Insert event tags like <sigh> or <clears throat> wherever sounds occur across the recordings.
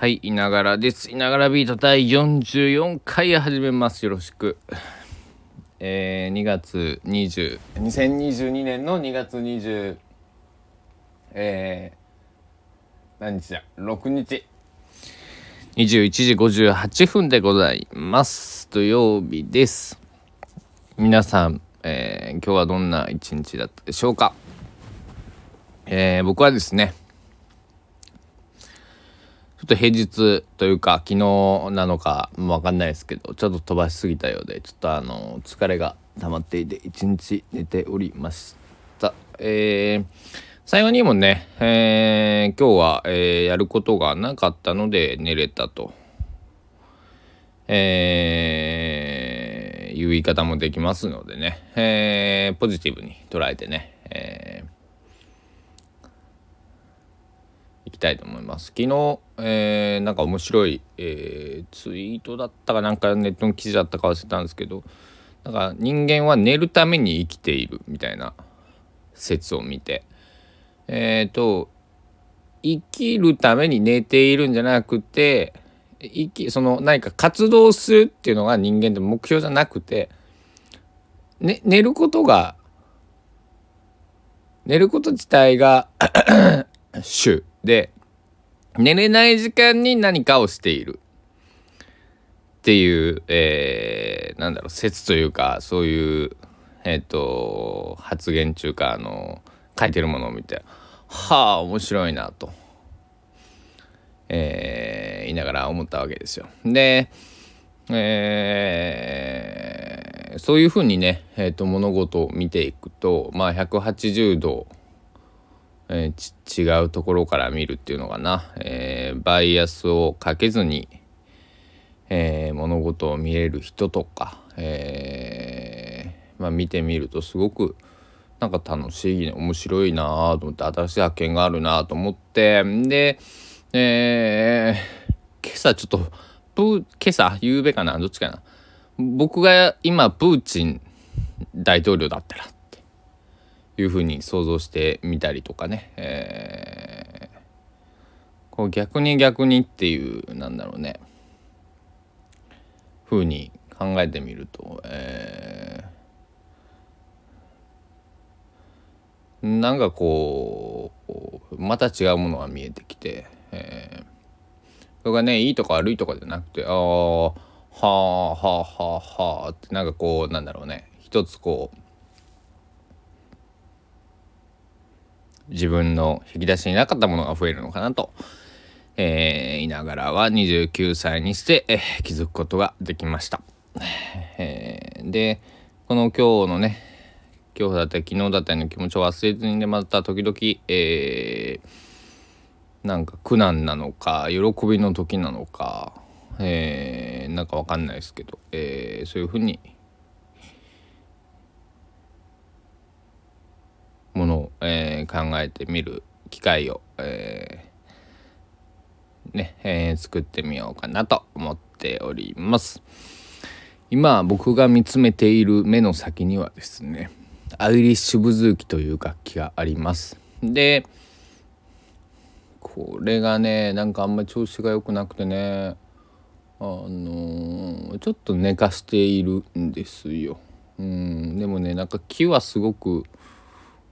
はい、いながらです。いながらビート第44回始めます。よろしく。えー、2月20、2022年の2月20、えー、何日だ ?6 日。21時58分でございます。土曜日です。皆さん、えー、今日はどんな一日だったでしょうか？えー、僕はですね、ちょっと平日というか昨日なのかわかんないですけどちょっと飛ばしすぎたようでちょっとあの疲れが溜まっていて一日寝ておりました。えー、最後にもね、えー、今日は、えー、やることがなかったので寝れたと。えー、いう言い方もできますのでね、えー、ポジティブに捉えてね、えーいきたいと思います。昨日、えー、なんか面白い、えー、ツイートだったかなんかネットの記事だったか忘れたんですけどなんか人間は寝るために生きているみたいな説を見てえっ、ー、と生きるために寝ているんじゃなくて生きその何か活動するっていうのが人間で目標じゃなくて、ね、寝ることが寝ること自体が主で寝れない時間に何かをしているっていう、えー、なんだろう説というかそういうえっ、ー、と発言中かあの書いてるものを見てはあ面白いなと、えー、言いながら思ったわけですよ。で、えー、そういうふうにね、えーと物事を見ていくとまあ180度えー、違うところから見るっていうのかな、えー、バイアスをかけずに、えー、物事を見れる人とか、えまあ、見てみるとすごくなんか楽しい面白いなと思って新しい発見があるなと思ってで、え今朝ちょっとプー今朝夕べかなどっちかな。僕が今プーチン大統領だったらいうふうに想像してみたりとかね、えー、こう逆に逆にっていうなんだろうね。ふうに考えてみると、えー、なんかこうまた違うものが見えてきて、えー、それがねいいとか悪いとかじゃなくてああはあはあはあはあってなんかこうなんだろうね。一つこう自分の引き出しになかったものが増えるのかなと、えー、いながらは29歳にして、えー、気づくことができました。えー、でこの今日のね今日だったり昨日だったりの気持ちを忘れずにねまた時々、えー、なんか苦難なのか喜びの時なのか、えー、なんかわかんないですけど、えー、そういうふうにものを、えー、考えてみる機会を、えー、ね、えー、作ってみようかなと思っております。今僕が見つめている目の先にはですねアイリッシュブズーキという楽器があります。でこれがねなんかあんまり調子が良くなくてねあのー、ちょっと寝かしているんですよ。うんでもねなんか木はすごく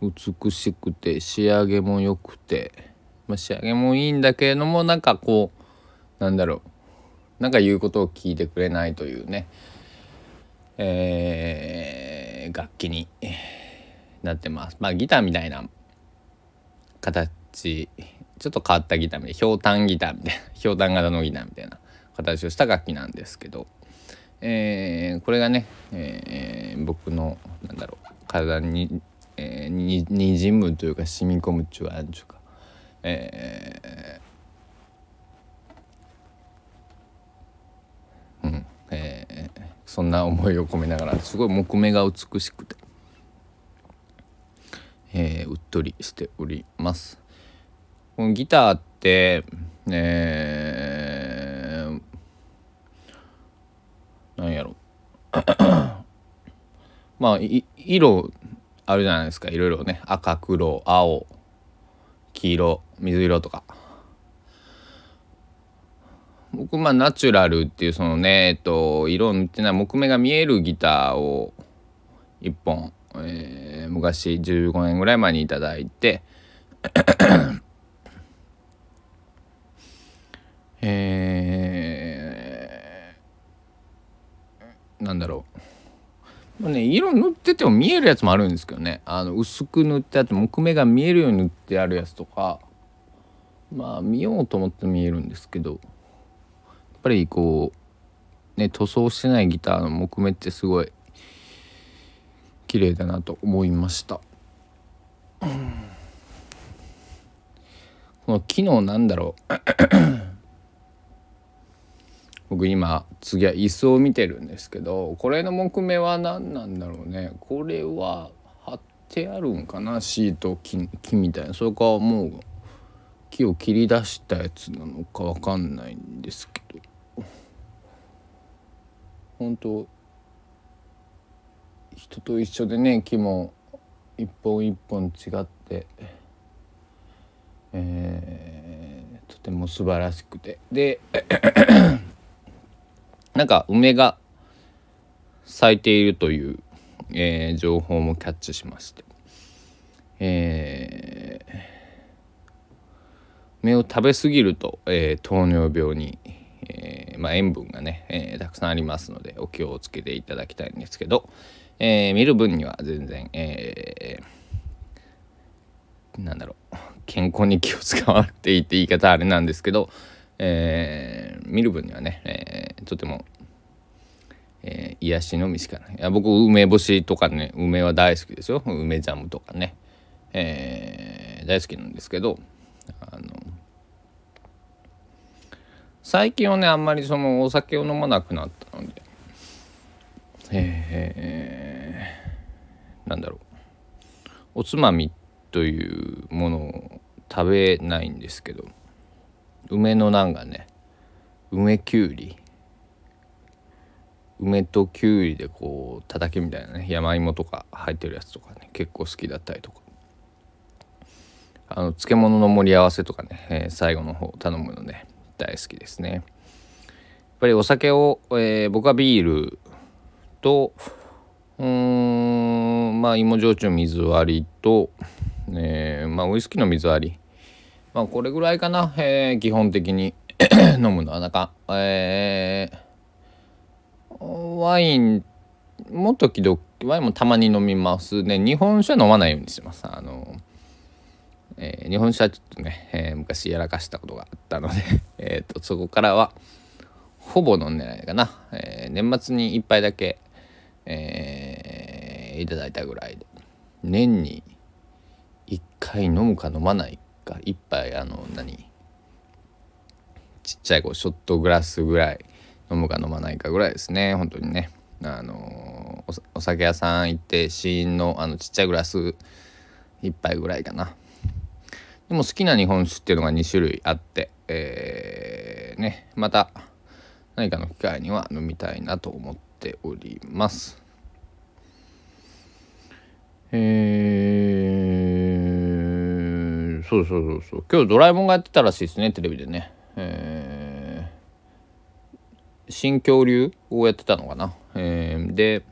美しくて仕上げも良くて、まあ、仕上げもいいんだけれどもなんかこうなんだろう。なんか言うことを聞いてくれないというね、えー、楽器になってます。まあギターみたいな形。ちょっと変わったギターみたいな。ひょうたんギターみたいな。<laughs> ひょうたん型のギターみたいな。形をした楽器なんですけど、えー、これがね、えー、僕のなんだろう。体にえー、ににじむというか染み込むっちゅうあんちゅうか、えー、うん。えー、そんな思いを込めながらすごい木目が美しくて、えー、うっとりしております。このギターって、えー、なんやろ。<clears throat> まあ色あるじゃないですか。いろいろね。赤黒青黄色水色とか。僕まあナチュラルっていうそのねえっと色を塗ってない木目が見えるギターを1本、えー、昔15年ぐらい前に頂いて。えー、なんだろう。ね色塗ってても見えるやつもあるんですけどね。あの薄く塗ってあって木目が見えるように塗ってあるやつとか。まあ見ようと思って見えるんですけど。やっぱりこうね塗装してないギターの木目ってすごい綺麗だなと思いました。この機能なんだろう。僕今次は椅子を見てるんですけどこれの木目は何なんだろうね。これは貼ってあるんかなシート木木みたいな。それかもう木を切り出したやつなのか分かんないんですけど。本当人と一緒でね木も一本一本違って、えー、とても素晴らしくて。でなんか梅が咲いているという、えー、情報もキャッチしまして、えー、梅を食べ過ぎると、えー、糖尿病に、えーまあ、塩分がね、えー、たくさんありますのでお気をつけていただきたいんですけど、えー、見る分には全然、えー、なんだろう健康に気を使われていて言い方あれなんですけど、えー、見る分にはね、えー、とても、えー、癒しのみしかな。いいや僕梅干しとかね梅は大好きですよ。梅ジャムとかね、えー、大好きなんですけどあの最近はねあんまりそのお酒を飲まなくなったので。えー、なんだろう。おつまみというものを食べないんですけど。梅のなんかね梅きゅうり。梅ときゅうりでこう叩きみたいなね山芋とか入ってるやつとかね結構好きだったりとか。あの漬物の盛り合わせとかね、えー、最後の方頼むのね大好きですね。やっぱりお酒を、えー、僕はビールとうんまあ芋焼酎水割りと、えー、まあウイスキーの水割りまあこれぐらいかな、えー、基本的に。<coughs> 飲むのはなんかえー、ワインも時々ワインもたまに飲みます。ね日本酒は飲まないようにします。あのえー、日本酒はちょっとね、えー、昔やらかしたことがあったので。<laughs> えとそこからはほぼ飲んでないかな、えー、年末に1杯だけえー、いただいたぐらいで。年に1回飲むか飲まないか1杯あの何ちっちゃいこうショットグラスぐらい飲むか飲まないかぐらいですね。本当にね。あのお酒屋さん行って試飲のあのちっちゃいグラス1杯ぐらいかな。でも好きな日本酒っていうのが2種類あってえー、ねまた何かの機会には飲みたいなと思っております。えー、そうそうそうそう今日ドラえもんがやってたらしいですねテレビでね。えー、新恐竜をやってたのかな。えー、で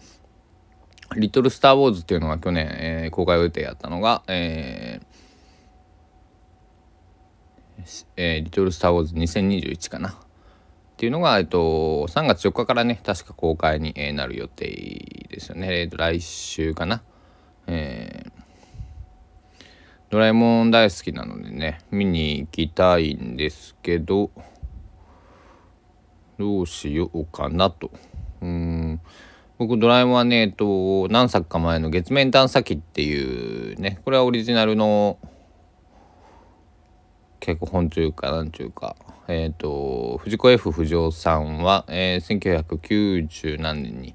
「リトル・スター・ウォーズ」っていうのが去年、えー、公開予定やったのが、えーえー、リトル・スター・ウォーズ2021かな。っていうのが、えっと、3月4日からね確か公開にえなる予定ですよね、えっと、来週かな、えー、ドラえもん大好きなのでね見に行きたいんですけどどうしようかなと。うん。僕ドラえもんはねえっと何作か前の月面探査機っていうねこれはオリジナルの脚本というかなんというかえっ、と藤子 F 不二雄さんは、えー、1990何年に、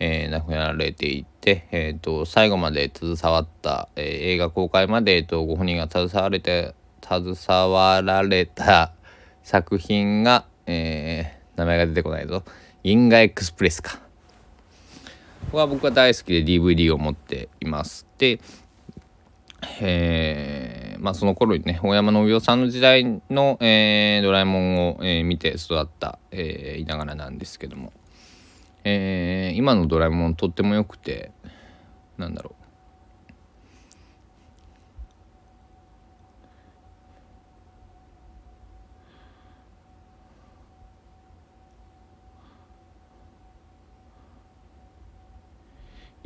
えー、亡くなられていて、えーと、最後まで携わった、えー、映画公開まで、えーと、ご本人が携われて携わられた作品が、えー、名前が出てこないぞ「銀河エクスプレス」か。ここは僕は大好きで DVD を持っています。で、えーまあ、その頃にね大山信夫さんの時代の、えー、ドラえもんを、えー、見て育った、えー、いながらなんですけども、えー、今のドラえもんとっても良くてなんだろう。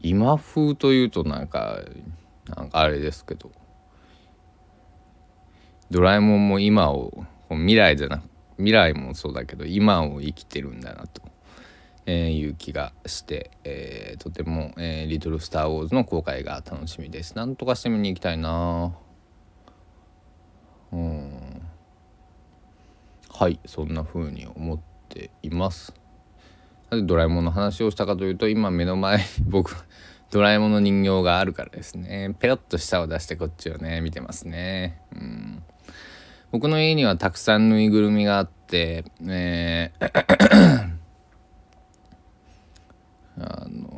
今風というとなんかなんかあれですけど。ドラえもんも今を未来じゃなく未来もそうだけど今を生きてるんだなと、えいう気がして、えー、とても、えー「リトル・スター・ウォーズ」の公開が楽しみです。なんとかして見に行きたいな。うん。はい。そんな風に思っています。なぜドラえもんの話をしたかというと今目の前に <laughs> 僕ドラえもんの人形があるからですね。ペロッと舌を出してこっちをね見てますね。うん。僕の家にはたくさんぬいぐるみがあってえー <coughs> あの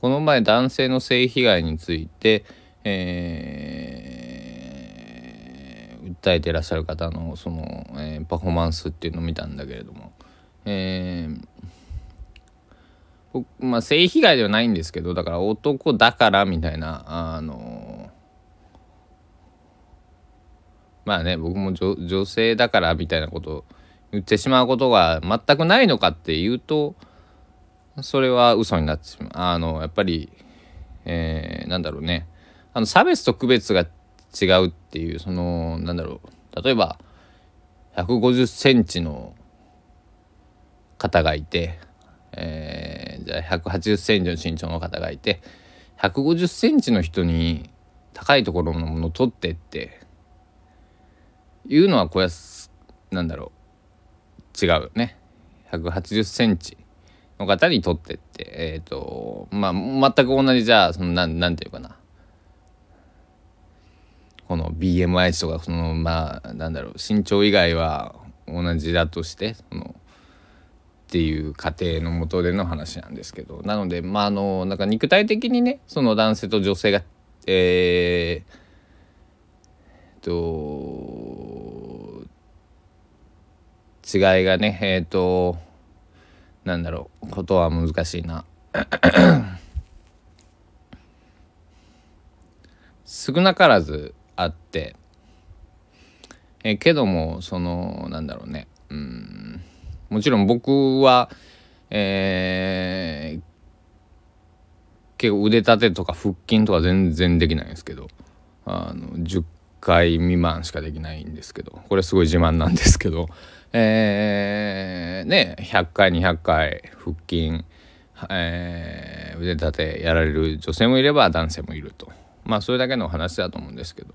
この前男性の性被害について、えー、訴えてらっしゃる方のその、えー、パフォーマンスっていうのを見たんだけれども、えー僕まあ、性被害ではないんですけどだから男だからみたいなあのまあね僕も女性だからみたいなことを言ってしまうことが全くないのかっていうとそれは嘘になってしまう。あのやっぱり、えー、なんだろうね。あの差別と区別が違うっていうそのなんだろう。例えば150センチの方がいて、えー、じゃあ180センチの身長の方がいて150センチの人に高いところのものを取ってっていうのはこれはなんだろう。違うね。180センチの方にとってってえっ、ー、とまあ全く同じじゃあそのなんなんていうかな。この BMI とかそのまあなんだろう。身長以外は同じだとしてそのっていう過程のもとでの話なんですけど。なのでまああのなんか肉体的にねその男性と女性がえー、と違いがねえっ、ー、となんだろうことは難しいな。<coughs> 少なからずあってえけどもそのなんだろうねうんもちろん僕はえー、結構腕立てとか腹筋とか全然できないんですけどあの10回未満しかできないんですけどこれすごい自慢なんですけどえー、ね100回200回腹筋、えー、腕立てやられる女性もいれば男性もいると。まあそれだけの話だと思うんですけど、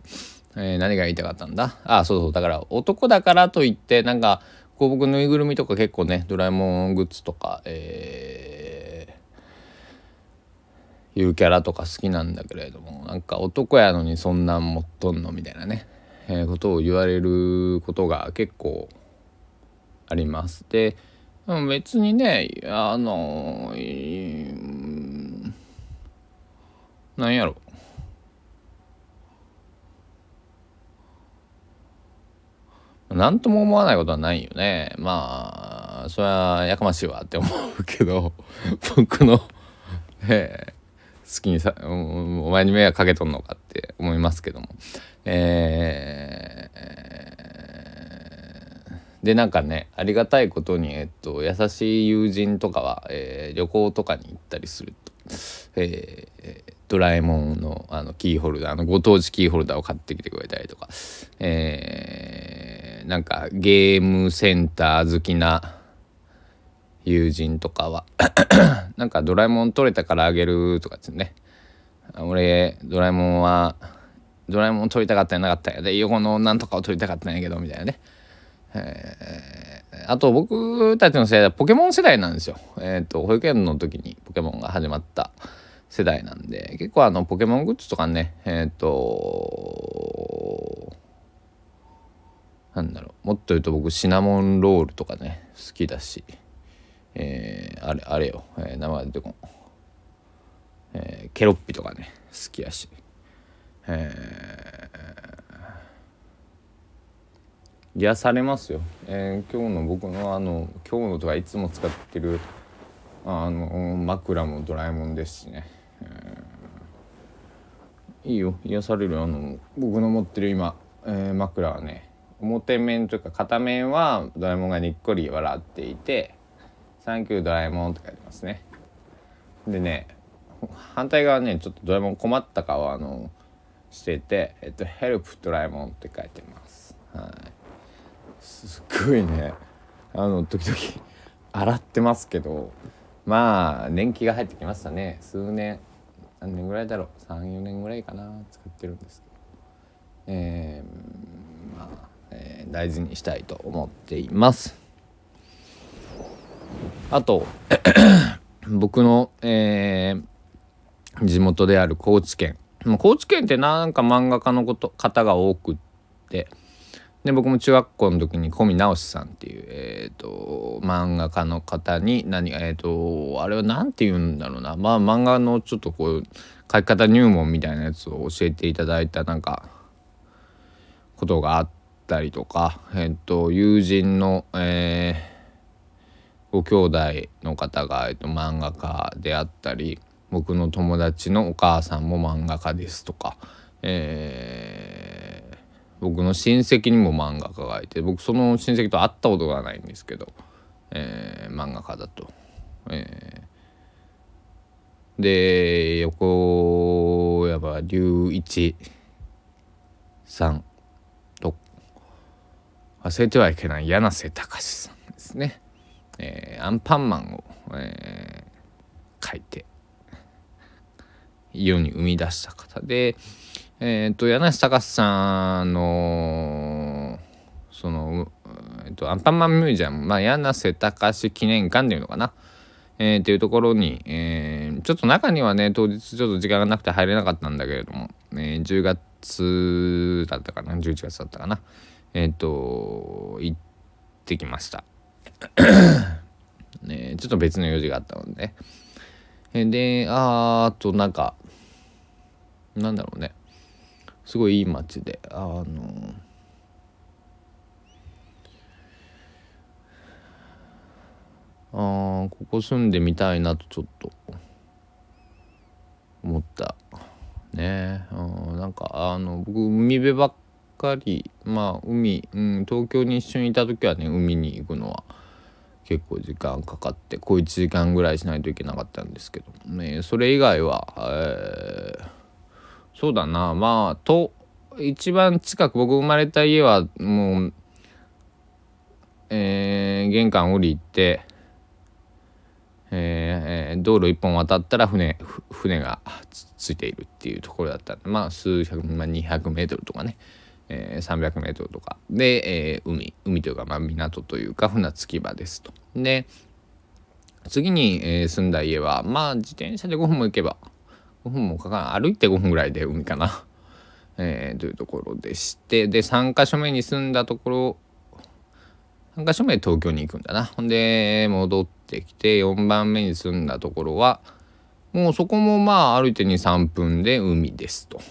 えー、何が言いたかったんだ？あそうそう。だから男だからといってなんかこう僕ぬいぐるみとか結構ねドラえもんグッズとかえー、いうキャラとか好きなんだけれどもなんか男やのにそんなん持っとんのみたいなね、えー、ことを言われることが結構あります。で別にねあのなんやろ。何とも思わないことはないよね。まあそれはやかましいわって思うけど <laughs> 僕の、え、好きにさお前に迷惑かけとんのかって思いますけども。えー、でなんかねありがたいことに、えっと、優しい友人とかは、えー、旅行とかに行ったりすると、えー、ドラえもんのあのキーホルダーのご当地キーホルダーを買ってきてくれたりとか、えー、なんかゲームセンター好きな友人とかは <coughs> なんかドラえもん取れたからあげるとかですね。俺ドラえもんはドラえもん撮りたかったんやなかったんやで横のなんとかを撮りたかったんやけどみたいなね、えー、あと僕たちの世代はポケモン世代なんですよ。えっ、ー、と保育園の時にポケモンが始まった世代なんで結構あのポケモングッズとかねえっ、ー、となんだろうもっと言うと僕シナモンロールとかね好きだしえー、あれあれよ、えー、名前出てこん、えー、ケロッピとかね好きやし。えー、癒されますよ、えー、今日の僕のあの今日のとかいつも使ってるあの枕もドラえもんですしね、えー、いいよ。癒されるあの僕の持ってる今、えー、枕はね表面というか片面はドラえもんがにっこり笑っていて「サンキュードラえもん」って書いてますね。でね反対側ねちょっとドラえもん困った顔あのしてて「えっと、ヘルプドラえもん」って書いてます。はい。すっごいね。あの時々洗ってますけどまあ年季が入ってきましたね。数年何年ぐらいだろう。34年ぐらいかな使ってるんですけど。えー、まあ、えー、大事にしたいと思っています。あと <coughs> 僕の、えー、地元である高知県。高知県ってなんか漫画家のこと方が多くって。で僕も中学校の時に小見直さんっていう、えーと、漫画家の方に何えっ、ー、とあれは何て言うんだろうな。まあ漫画のちょっとこう書き方入門みたいなやつを教えていただいたなんかことがあったりとか、えーと、友人の、えー、ご兄弟の方が、えーと漫画家であったり僕の友達のお母さんも漫画家ですとか、えー、僕の親戚にも漫画家がいて僕その親戚と会ったことがないんですけど、えー、漫画家だと。えー、で横山隆一さんと忘れてはいけない柳瀬隆さんですね。えー、アンパンマンを、えー、書いて世に生み出した方で、えっ、ー、と柳瀬隆さんのその、えーと、アンパンマンミュージアム、まあ、柳瀬隆記念館っていうのかな、えー、っていうところに、えー、ちょっと中にはね当日ちょっと時間がなくて入れなかったんだけれども、えー、10月だったかな。11月だったかな。えっ、ー、と行ってきました。<coughs> ねちょっと別の用事があったので、ね、であーとなんかなんだろうね。すごいいい街であのあここ住んでみたいなとちょっと思ったね。うんなんかあの僕海辺ばっかりまあ海、うん、東京に一緒にいた時はね海に行くのは結構時間かかって小1時間ぐらいしないといけなかったんですけど、ね、それ以外は、えーそうだな。まあと一番近く僕生まれた家はもうえー、玄関降りて、えー、道路一本渡ったら船船がついているっていうところだった。んでまあ数百、まあ、200メートルとかね、えー、300メートルとか。で、えー、海海というか、まあ、港というか船着き場ですと。で次に、えー、住んだ家はまあ自転車で5分も行けば5分もかから歩いて5分ぐらいで海かな、<laughs> えー、というところでして。で3か所目に住んだところ3か所目東京に行くんだな。ほんで戻ってきて4番目に住んだところはもうそこもまあ歩いて23分で海ですと。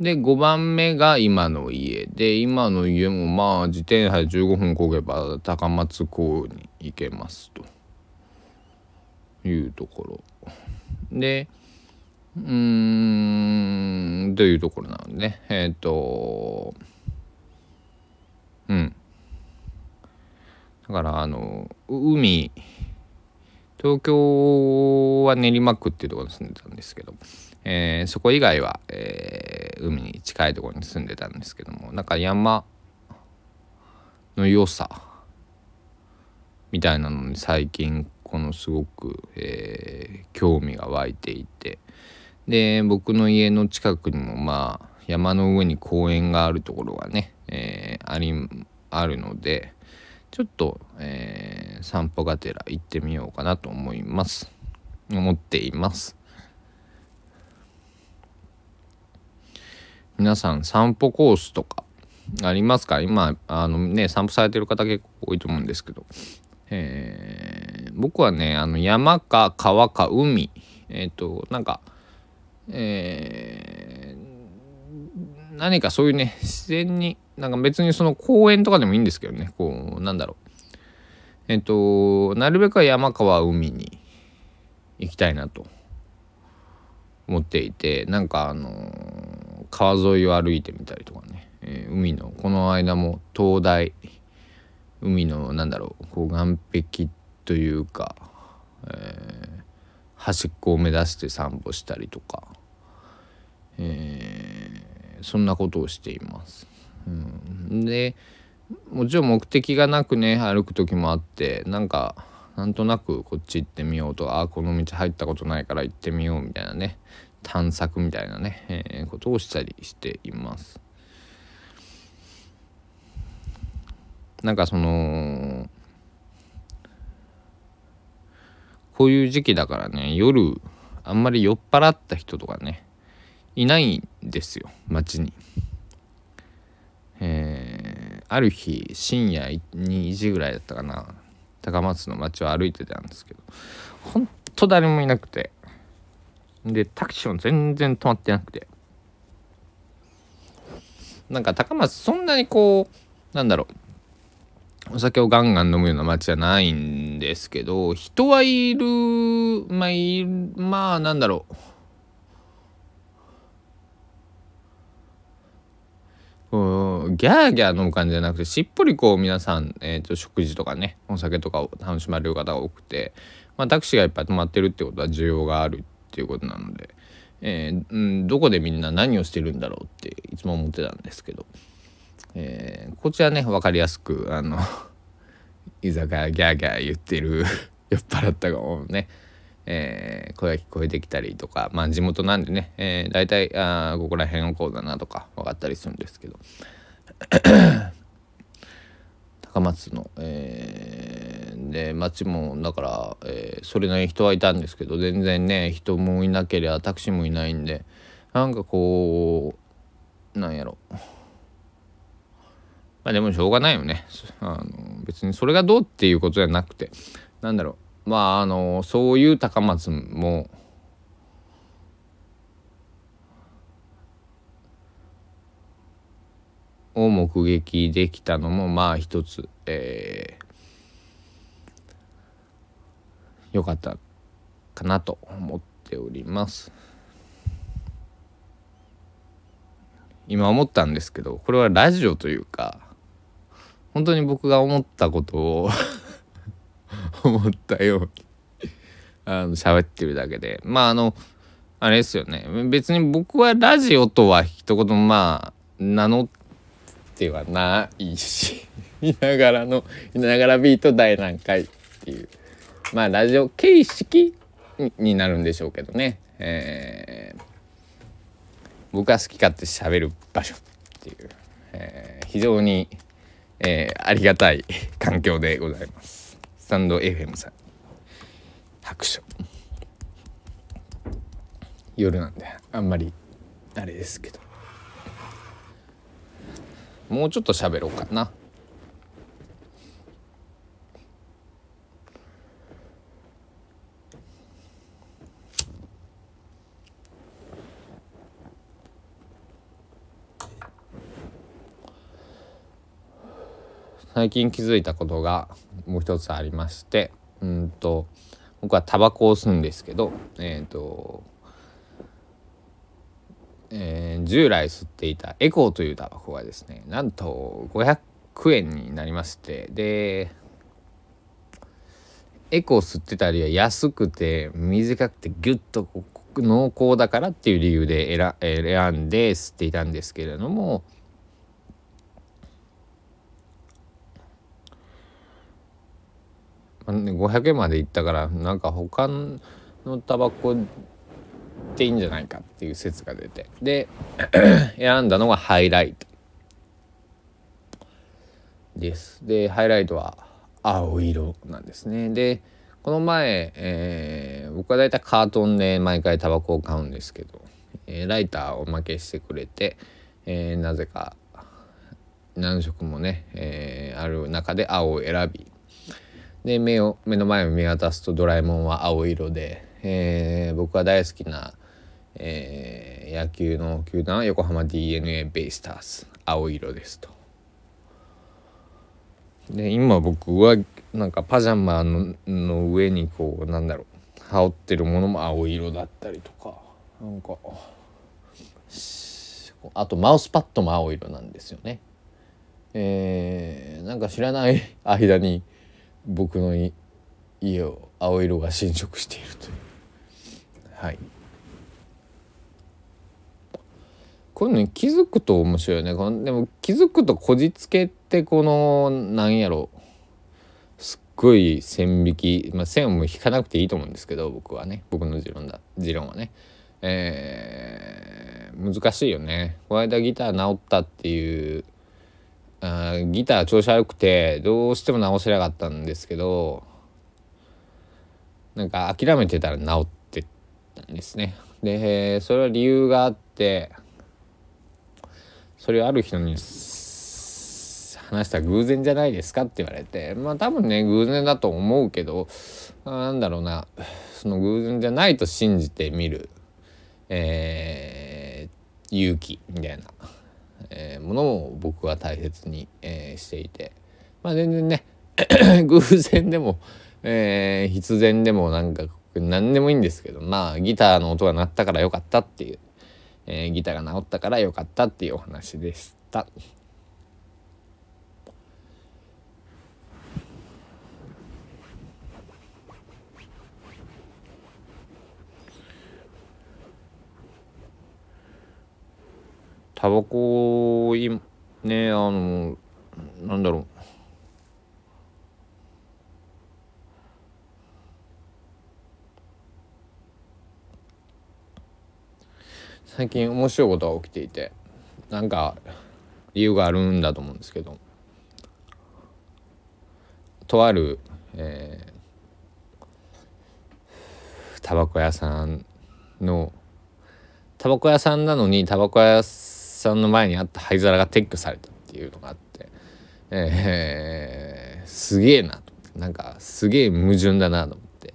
で5番目が今の家で今の家もまあ自転車で15分こげば高松港に行けますと。いうところ。でうーんというところなのでね。えっ、ー、とうん。だからあの海東京は練馬区っていうところに住んでたんですけど、えー、そこ以外は、えー、海に近いところに住んでたんですけどもなんか山の良さみたいなのに最近このすごく、えー、興味が湧いていて。で僕の家の近くにもまあ山の上に公園があるところがね、えー、ありあるのでちょっと、えー、散歩がてら行ってみようかなと思います。思っています。皆さん散歩コースとかありますか？今あのね散歩されてる方結構多いと思うんですけど。えー、僕はねあの山か川か海えっ、ー、となんかえー、何かそういうね自然になんか別にその公園とかでもいいんですけどねこうなんだろう。えっ、ー、となるべくは山川海に行きたいなと思っていてなんかあの川沿いを歩いてみたりとかね、えー、海のこの間も灯台海のなんだろうこう岸壁というか、えー、端っこを目指して散歩したりとか、えー、そんなことをしています。うん、でもちろん目的がなくね歩く時もあってなんかなんとなくこっち行ってみようとああこの道入ったことないから行ってみようみたいなね探索みたいなね、えー、ことをしたりしています。なんかそのこういう時期だからね夜あんまり酔っ払った人とかねいないんですよ街に。えー、ある日深夜2時ぐらいだったかな高松の街を歩いてたんですけどほんと誰もいなくてでタクシーも全然止まってなくてなんか高松そんなにこうなんだろうお酒をガンガン飲むような街じゃないんですけど人はいるまあいるまあなんだろううギャーギャー飲む感じじゃなくてしっぽりこう皆さん、えーと、食事とかねお酒とかを楽しまれる方が多くて、まあ、タクシーがいっぱい止まってるってことは需要があるっていうことなので、えー、うん、どこでみんな何をしてるんだろうっていつも思ってたんですけど。えー、こちらね分かりやすくあの <laughs> 居酒屋ギャーギャー言ってる <laughs> 酔っ払ったがね、えー、声が聞こえてきたりとかまあ地元なんでね、えー、大体あここら辺のこうだなとか分かったりするんですけど。<coughs> 高松の、えー、で町もだから、えー、それなりに人はいたんですけど全然ね人もいなければタクシーもいないんでなんかこうなんやろ。まあでもしょうがないよね。あの別にそれがどうっていうことじゃなくて。なんだろう。まああのそういう高松もを目撃できたのもまあ一つ、えー、よかったかなと思っております。今思ったんですけどこれはラジオというか本当に僕が思ったことを <laughs> 思ったようにあの喋ってるだけで。まああのあれですよね。別に僕はラジオとは一言まあ名乗ってはないし <laughs> いながらのいながらビート大何回っていう。まあラジオ形式になるんでしょうけどね、えー、僕が好き勝手喋る場所っていう、えー、非常にえー、ありがたい <laughs> 環境でございます。スタンド FM さん拍手夜なんであんまりあれですけどもうちょっと喋ろうかな。最近気づいたことがもう一つありましてうんと僕はタバコを吸うんですけどえっ、ー、と、えー、従来吸っていたエコーというタバコがですねなんと500円になりましてでエコー吸ってたりは安くて短くてギュッと濃厚だからっていう理由で選んで吸っていたんですけれども500円までいったからなんか他のタバコでいいんじゃないかっていう説が出て。で <clears throat> 選んだのがハイライト。です。でハイライトは青色なんですね。でこの前、えー、僕はだいたいカートンで毎回タバコを買うんですけど、えー、ライターをおまけしてくれて、えー、なぜか何色もね、え、ある中で青を選びで目を目の前を見渡すとドラえもんは青色で、えー、僕は大好きな、えー、野球の球団は横浜 d n a ベイスターズ青色ですと。で今僕はなんかパジャマのの上にこうなんだろう羽織ってるものも青色だったりとかなんかあとマウスパッドも青色なんですよね。えー、なんか知らない間に僕の家を青色が侵食しているという。はい。こういうのに気づくと面白いよね。このでも気づくとこじつけってこのなんやろ。すっごい線引き、まあ、線も引かなくていいと思うんですけど僕はね。僕の持論だ。持論はね。えー、難しいよね。この間ギター直ったっていうあギター調子悪くてどうしても直せなかったんですけどなんか諦めてたら直ってたんですね。でそれは理由があってそれをある人に話したら偶然じゃないですかって言われてまあ多分ね偶然だと思うけどなんだろうなその偶然じゃないと信じてみる、えー、勇気みたいな。えー、ものを僕は大切に、えー、していてまあ全然ね <coughs> 偶然でも、えー、必然でもなんか何でもいいんですけどまあギターの音が鳴ったからよかったっていう、え、ギターが治ったからよかったっていうお話でした。タバコねあのなんだろう。最近面白いことが起きていてなんか理由があるんだと思うんですけど。とある、えー、タバコ屋さんのタバコ屋さんなのにタバコ屋さんさんの前にあった灰皿が撤去されたっていうのがあって、えー、すげえなとなんかすげえ矛盾だなと思って。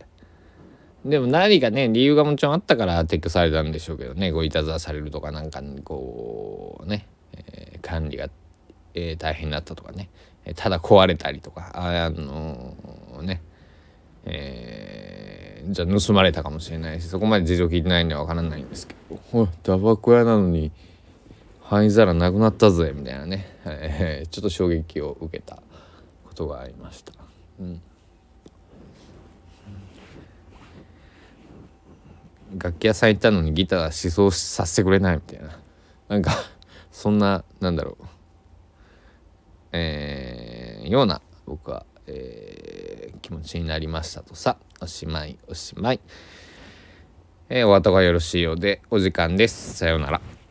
でも何かね理由がもちろんあったから撤去されたんでしょうけどね。ごいたずらされるとかなんかこうね、えー、管理が、えー、大変だったとかね。ただ壊れたりとか。ああのー、ね。えー、じゃあ盗まれたかもしれないしそこまで事情聞いてないんでは分からないんですけど。タバコ屋なのに灰皿なくなったぜみたいなね、えー、ちょっと衝撃を受けたことがありました。うん。楽器屋さん行ったのにギター思想させてくれないみたいな。なんかそんななんだろう。えー、ような僕は、えー、気持ちになりましたとさ。おしまいおしまい、えー、お後がよろしいようでお時間です。さようなら。